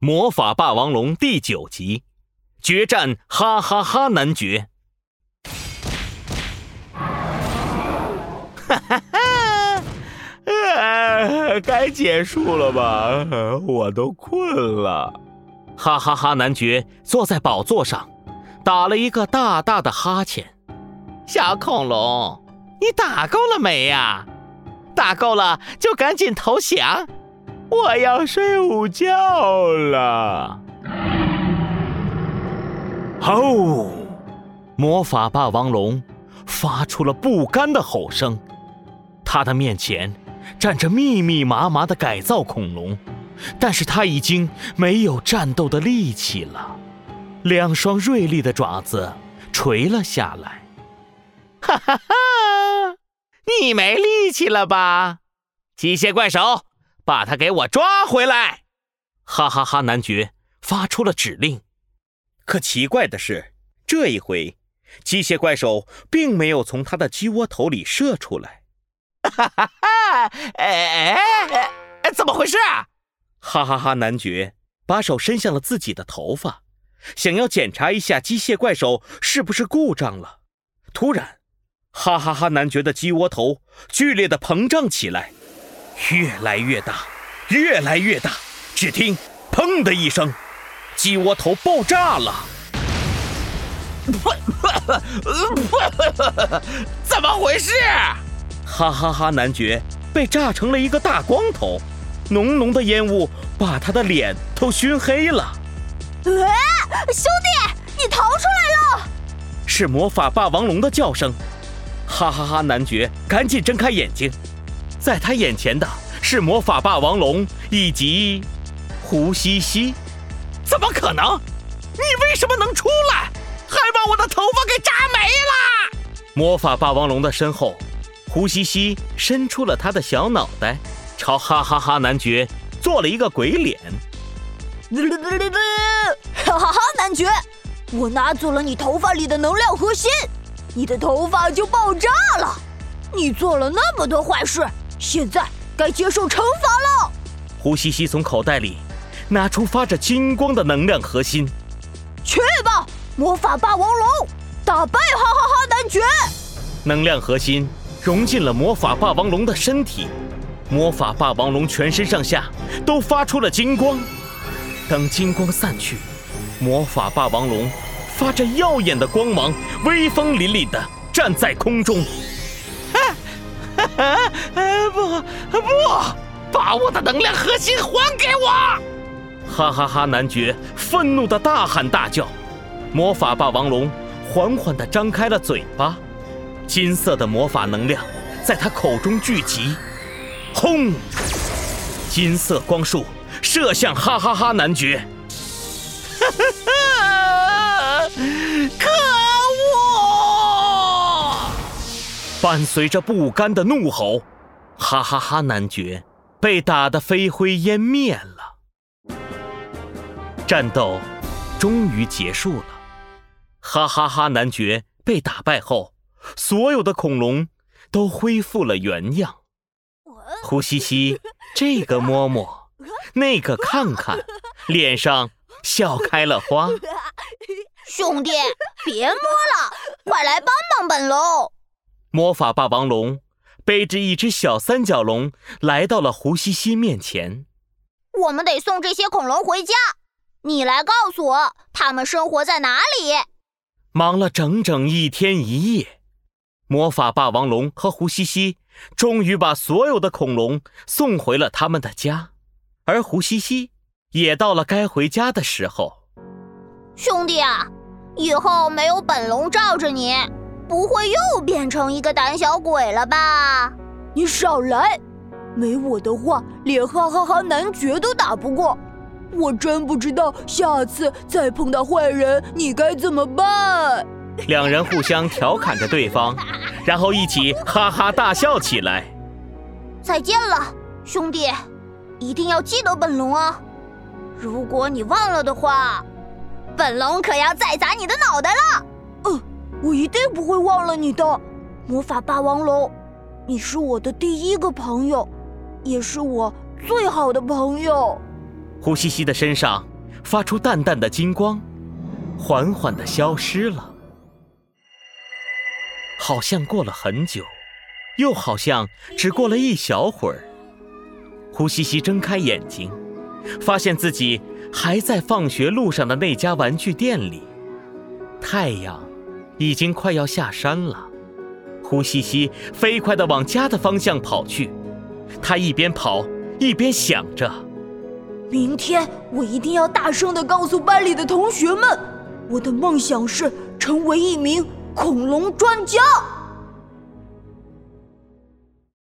魔法霸王龙第九集，决战哈哈哈男爵。哈哈哈！呃，该结束了吧？我都困了。哈哈哈！男爵坐在宝座上，打了一个大大的哈欠。小恐龙，你打够了没呀？打够了就赶紧投降。我要睡午觉了。吼！魔法霸王龙发出了不甘的吼声。他的面前站着密密麻麻的改造恐龙，但是他已经没有战斗的力气了。两双锐利的爪子垂了下来。哈哈哈！你没力气了吧？机械怪手！把他给我抓回来！哈哈哈！男爵发出了指令。可奇怪的是，这一回，机械怪手并没有从他的鸡窝头里射出来。哈哈哈！哎哎哎！怎么回事啊？哈哈哈！男爵把手伸向了自己的头发，想要检查一下机械怪手是不是故障了。突然，哈哈哈！男爵的鸡窝头剧烈的膨胀起来。越来越大，越来越大！只听“砰”的一声，鸡窝头爆炸了！怎么回事？哈哈哈！男爵被炸成了一个大光头，浓浓的烟雾把他的脸都熏黑了。哎，兄弟，你逃出来了！是魔法霸王龙的叫声。哈哈哈！男爵赶紧睁开眼睛。在他眼前的是魔法霸王龙以及胡西西，怎么可能？你为什么能出来，还把我的头发给扎没了？魔法霸王龙的身后，胡西西伸出了他的小脑袋，朝哈哈哈男爵做了一个鬼脸。哈哈哈男爵，我拿走了你头发里的能量核心，你的头发就爆炸了。你做了那么多坏事。现在该接受惩罚了。胡西西从口袋里拿出发着金光的能量核心，去吧，魔法霸王龙，打败哈哈哈男爵！能量核心融进了魔法霸王龙的身体，魔法霸王龙全身上下都发出了金光。等金光散去，魔法霸王龙发着耀眼的光芒，威风凛凛地站在空中。啊！不不，把我的能量核心还给我！哈哈哈！男爵愤怒的大喊大叫。魔法霸王龙缓缓地张开了嘴巴，金色的魔法能量在他口中聚集，轰！金色光束射向哈哈哈男爵。哈哈！可恶！伴随着不甘的怒吼。哈哈哈！男爵被打得飞灰烟灭了，战斗终于结束了。哈哈哈！男爵被打败后，所有的恐龙都恢复了原样。胡西西这个摸摸，那个看看，脸上笑开了花。兄弟，别摸了，快来帮帮本龙！魔法霸王龙。背着一只小三角龙来到了胡西西面前。我们得送这些恐龙回家，你来告诉我，它们生活在哪里？忙了整整一天一夜，魔法霸王龙和胡西西终于把所有的恐龙送回了他们的家，而胡西西也到了该回家的时候。兄弟啊，以后没有本龙罩着你。不会又变成一个胆小鬼了吧？你少来！没我的话，连哈哈哈男爵都打不过。我真不知道下次再碰到坏人，你该怎么办？两人互相调侃着对方，然后一起哈哈大笑起来。再见了，兄弟！一定要记得本龙啊！如果你忘了的话，本龙可要再砸你的脑袋了。我一定不会忘了你的，魔法霸王龙，你是我的第一个朋友，也是我最好的朋友。胡西西的身上发出淡淡的金光，缓缓的消失了。好像过了很久，又好像只过了一小会儿。胡西西睁开眼睛，发现自己还在放学路上的那家玩具店里。太阳已经快要下山了，胡西西飞快地往家的方向跑去。他一边跑一边想着：明天我一定要大声地告诉班里的同学们，我的梦想是成为一名恐龙专家。